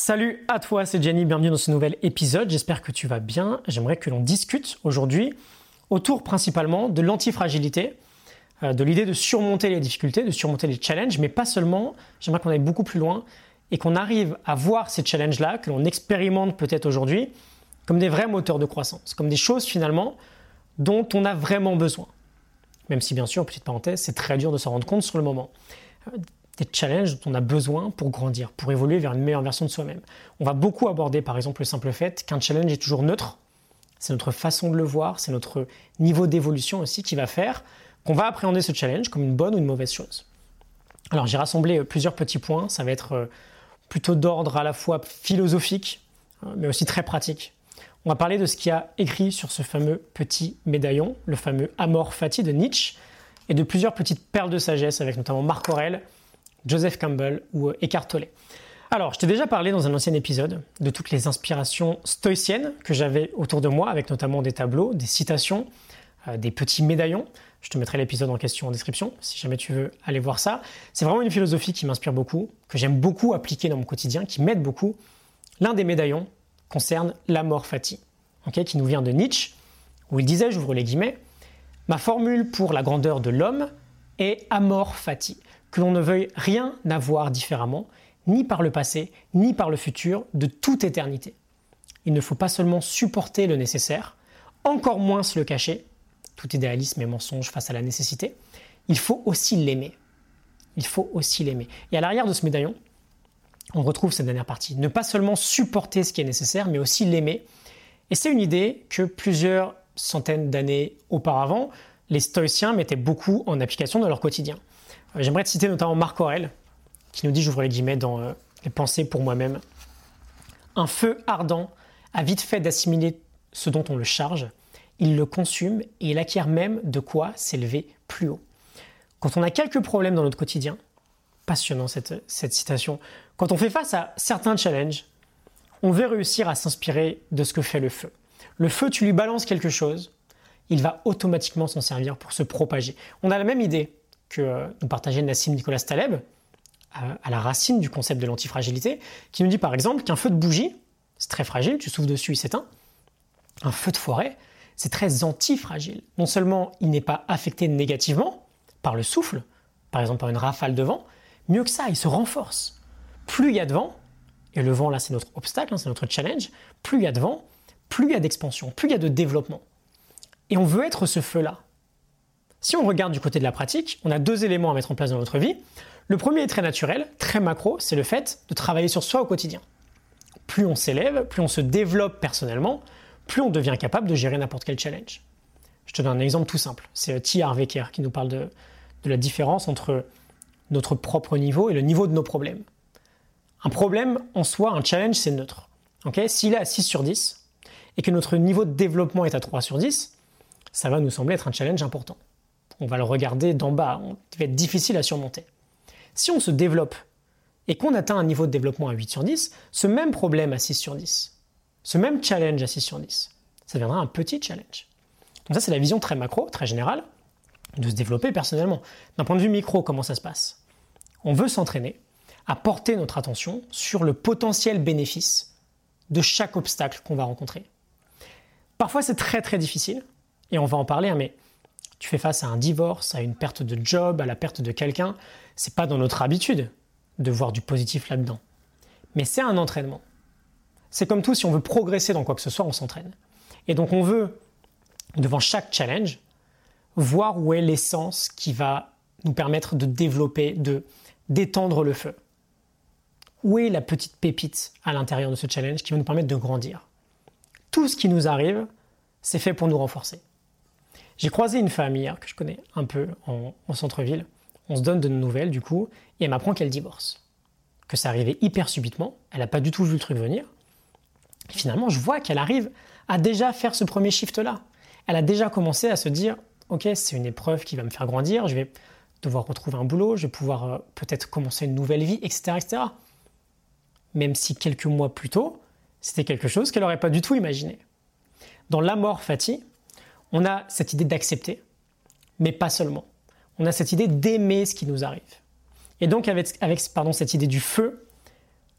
Salut à toi, c'est Jenny, bienvenue dans ce nouvel épisode, j'espère que tu vas bien. J'aimerais que l'on discute aujourd'hui autour principalement de l'antifragilité, euh, de l'idée de surmonter les difficultés, de surmonter les challenges, mais pas seulement, j'aimerais qu'on aille beaucoup plus loin et qu'on arrive à voir ces challenges-là, que l'on expérimente peut-être aujourd'hui, comme des vrais moteurs de croissance, comme des choses finalement dont on a vraiment besoin. Même si bien sûr, petite parenthèse, c'est très dur de s'en rendre compte sur le moment. Euh, des challenges dont on a besoin pour grandir, pour évoluer vers une meilleure version de soi-même. On va beaucoup aborder par exemple le simple fait qu'un challenge est toujours neutre. C'est notre façon de le voir, c'est notre niveau d'évolution aussi qui va faire qu'on va appréhender ce challenge comme une bonne ou une mauvaise chose. Alors j'ai rassemblé plusieurs petits points, ça va être euh, plutôt d'ordre à la fois philosophique, euh, mais aussi très pratique. On va parler de ce qu'il y a écrit sur ce fameux petit médaillon, le fameux Amor Fati de Nietzsche, et de plusieurs petites perles de sagesse avec notamment Marc Aurèle, Joseph Campbell ou euh, Eckhart Tolle. Alors, je t'ai déjà parlé dans un ancien épisode de toutes les inspirations stoïciennes que j'avais autour de moi, avec notamment des tableaux, des citations, euh, des petits médaillons. Je te mettrai l'épisode en question en description si jamais tu veux aller voir ça. C'est vraiment une philosophie qui m'inspire beaucoup, que j'aime beaucoup appliquer dans mon quotidien, qui m'aide beaucoup. L'un des médaillons concerne l'amor fati, qui nous vient de Nietzsche, où il disait, j'ouvre les guillemets, Ma formule pour la grandeur de l'homme est amor fati, que l'on ne veuille rien avoir différemment, ni par le passé, ni par le futur, de toute éternité. Il ne faut pas seulement supporter le nécessaire, encore moins se le cacher, tout idéalisme et mensonge face à la nécessité, il faut aussi l'aimer. Il faut aussi l'aimer. Et à l'arrière de ce médaillon, on retrouve cette dernière partie. Ne pas seulement supporter ce qui est nécessaire, mais aussi l'aimer. Et c'est une idée que plusieurs centaines d'années auparavant, les stoïciens mettaient beaucoup en application dans leur quotidien. Euh, j'aimerais te citer notamment Marc Aurèle, qui nous dit, j'ouvre les guillemets dans euh, Les pensées pour moi-même, Un feu ardent a vite fait d'assimiler ce dont on le charge, il le consume et il acquiert même de quoi s'élever plus haut. Quand on a quelques problèmes dans notre quotidien, passionnant cette, cette citation, quand on fait face à certains challenges, on veut réussir à s'inspirer de ce que fait le feu. Le feu, tu lui balances quelque chose, il va automatiquement s'en servir pour se propager. On a la même idée que nous partageait Nassim Nicolas Taleb, à la racine du concept de l'antifragilité, qui nous dit par exemple qu'un feu de bougie, c'est très fragile, tu souffles dessus, il s'éteint. Un feu de forêt, c'est très antifragile. Non seulement il n'est pas affecté négativement par le souffle, par exemple par une rafale de vent, mieux que ça, il se renforce. Plus il y a de vent, et le vent là c'est notre obstacle, hein, c'est notre challenge, plus il y a de vent, plus il y a d'expansion, plus il y a de développement. Et on veut être ce feu-là. Si on regarde du côté de la pratique, on a deux éléments à mettre en place dans notre vie. Le premier est très naturel, très macro, c'est le fait de travailler sur soi au quotidien. Plus on s'élève, plus on se développe personnellement, plus on devient capable de gérer n'importe quel challenge. Je te donne un exemple tout simple. C'est euh, T. Harv qui nous parle de, la différence entre notre propre niveau et le niveau de nos problèmes. Un problème en soi, un challenge, c'est neutre. S'il est à 6 sur 10 et que notre niveau de développement est à 3 sur 10, ça va nous sembler être un challenge important on va le regarder d'en bas, il va être difficile à surmonter. Si on se développe et qu'on atteint un niveau de développement à 8 sur 10, ce même problème à 6 sur 10, ce même challenge à 6 sur 10, ça deviendra un petit challenge. Donc ça, c'est la vision très macro, très générale, de se développer personnellement. D'un point de vue micro, comment ça se passe? On veut s'entraîner à porter notre attention sur le potentiel bénéfice de chaque obstacle qu'on va rencontrer. Parfois, c'est très très difficile, et on va en parler, hein, mais tu fais face à un divorce, à une perte de job, à la perte de quelqu'un, c'est pas dans notre habitude de voir du positif là-dedans. Mais c'est un entraînement. C'est comme tout, si on veut progresser dans quoi que ce soit, on s'entraîne. Et donc on veut, devant chaque challenge, voir où est l'essence qui va nous permettre de développer, de d'étendre le feu. Où est la petite pépite à l'intérieur de ce challenge qui va nous permettre de grandir? Tout ce qui nous arrive, c'est fait pour nous renforcer. J'ai croisé une femme hier que je connais un peu en, centre-ville. On se donne de nouvelles du coup, et elle m'apprend qu'elle divorce. Que ça arrivait hyper subitement, elle n'a pas du tout vu le truc venir. Finalement, je vois qu'elle arrive à déjà faire ce premier shift-là. Elle a déjà commencé à se dire, ok, c'est une épreuve qui va me faire grandir, je vais devoir retrouver un boulot, je vais pouvoir euh, peut-être commencer une nouvelle vie, etc., etc. Même si quelques mois plus tôt, c'était quelque chose qu'elle n'aurait pas du tout imaginé. Dans La mort Fatih, on a cette idée d'accepter, mais pas seulement. On a cette idée d'aimer ce qui nous arrive. Et donc avec, cette idée du feu,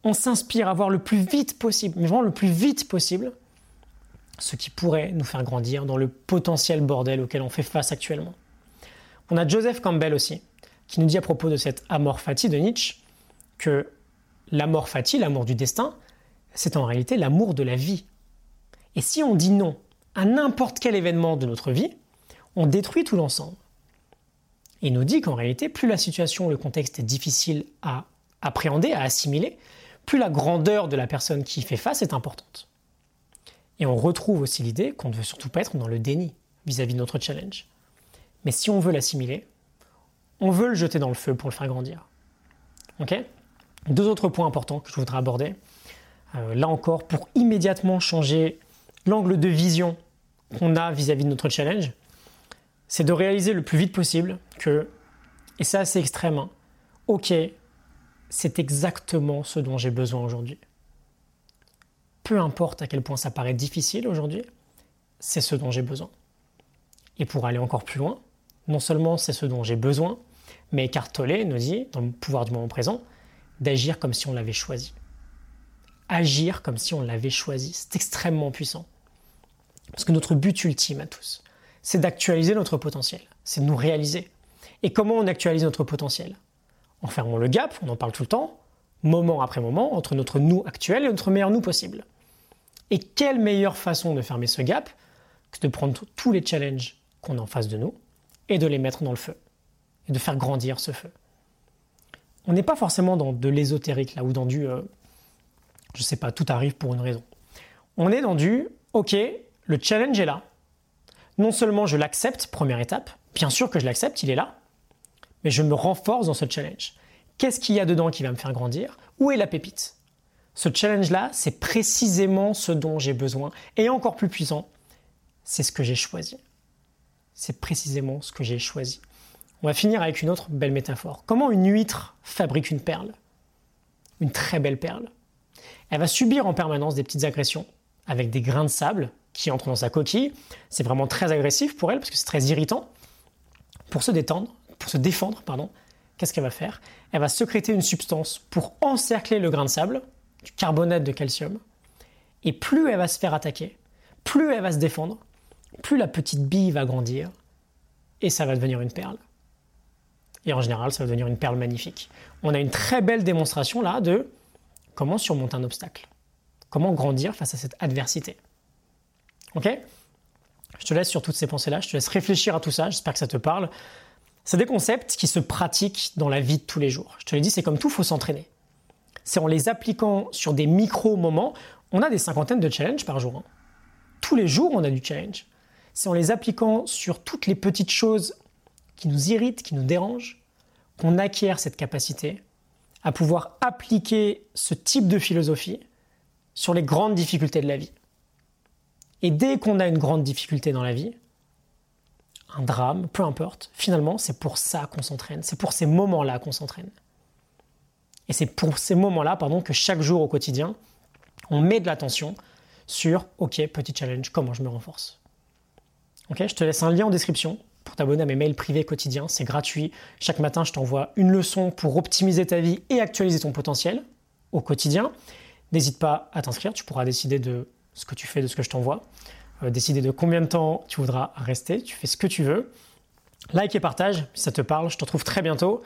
on s'inspire à voir le plus vite possible, mais vraiment le plus vite possible, ce qui pourrait nous faire grandir dans le potentiel bordel auquel on fait face actuellement. On a Joseph Campbell aussi, qui nous dit à propos de cette amor fati de Nietzsche que l'amour fati, l'amour du destin, c'est en réalité l'amour de la vie. Et si on dit non à n'importe quel événement de notre vie, on détruit tout l'ensemble. Il nous dit qu'en réalité, plus la situation, le contexte est difficile à appréhender, à assimiler, plus la grandeur de la personne qui y fait face est importante. Et on retrouve aussi l'idée qu'on ne veut surtout pas être dans le déni vis-à-vis -vis de notre challenge. Mais si on veut l'assimiler, on veut le jeter dans le feu pour le faire grandir. Ok? Deux autres points importants que je voudrais aborder. Euh, là encore, pour immédiatement changer l'angle de vision qu'on a vis-à-vis de notre challenge, c'est de réaliser le plus vite possible que, et c'est assez extrême, hein, ok, c'est exactement ce dont j'ai besoin aujourd'hui. Peu importe à quel point ça paraît difficile aujourd'hui, c'est ce dont j'ai besoin. Et pour aller encore plus loin, non seulement c'est ce dont j'ai besoin, mais Eckhart Tolle nous dit, dans le pouvoir du moment présent, d'agir comme si on l'avait choisi. Agir comme si on l'avait choisi, c'est extrêmement puissant. Parce que notre but ultime à tous, c'est d'actualiser notre potentiel, c'est de nous réaliser. Et comment on actualise notre potentiel? En fermant le gap, on en parle tout le temps, moment après moment, entre notre nous actuel et notre meilleur nous possible. Et quelle meilleure façon de fermer ce gap que de prendre tous les challenges qu'on a en face de nous et de les mettre dans le feu et de faire grandir ce feu. On n'est pas forcément dans de l'ésotérique là ou dans du euh, je sais pas, tout arrive pour une raison. On est dans du OK, le challenge est là. Non seulement je l'accepte, première étape, bien sûr que je l'accepte, il est là, mais je me renforce dans ce challenge. Qu'est-ce qu'il y a dedans qui va me faire grandir? Où est la pépite? Ce challenge-là, c'est précisément ce dont j'ai besoin. Et encore plus puissant, c'est ce que j'ai choisi. C'est précisément ce que j'ai choisi. On va finir avec une autre belle métaphore. Comment une huître fabrique une perle? Une très belle perle. Elle va subir en permanence des petites agressions avec des grains de sable qui entrent dans sa coquille. C'est vraiment très agressif pour elle parce que c'est très irritant. Pour se détendre, pour se défendre, pardon, qu'est-ce qu'elle va faire? Elle va sécréter une substance pour encercler le grain de sable, du carbonate de calcium. Et plus elle va se faire attaquer, plus elle va se défendre, plus la petite bille va grandir et ça va devenir une perle. Et en général, ça va devenir une perle magnifique. On a une très belle démonstration là de comment surmonter un obstacle, comment grandir face à cette adversité? Ok? Je te laisse sur toutes ces pensées-là, je te laisse réfléchir à tout ça, j'espère que ça te parle. C'est des concepts qui se pratiquent dans la vie de tous les jours. Je te l'ai dit, c'est comme tout, il faut s'entraîner. C'est en les appliquant sur des micro-moments, on a des cinquantaines de challenges par jour. Hein. Tous les jours, on a du challenge. C'est en les appliquant sur toutes les petites choses qui nous irritent, qui nous dérangent, qu'on acquiert cette capacité à pouvoir appliquer ce type de philosophie sur les grandes difficultés de la vie. Et dès qu'on a une grande difficulté dans la vie, un drame, peu importe, finalement, c'est pour ça qu'on s'entraîne, c'est pour ces moments-là qu'on s'entraîne. Et c'est pour ces moments-là, pardon, que chaque jour au quotidien, on met de l'attention sur OK, petit challenge, comment je me renforce. OK, je te laisse un lien en description pour t'abonner à mes mails privés quotidiens. C'est gratuit. Chaque matin, je t'envoie une leçon pour optimiser ta vie et actualiser ton potentiel au quotidien. N'hésite pas à t'inscrire. Tu pourras décider de ce que tu fais, de ce que je t'envoie. Euh, décider de combien de temps tu voudras rester. Tu fais ce que tu veux. Like et partage si ça te parle. Je te retrouve très bientôt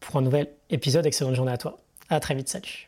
pour un nouvel épisode. Excellente journée à toi. À très vite. Salut.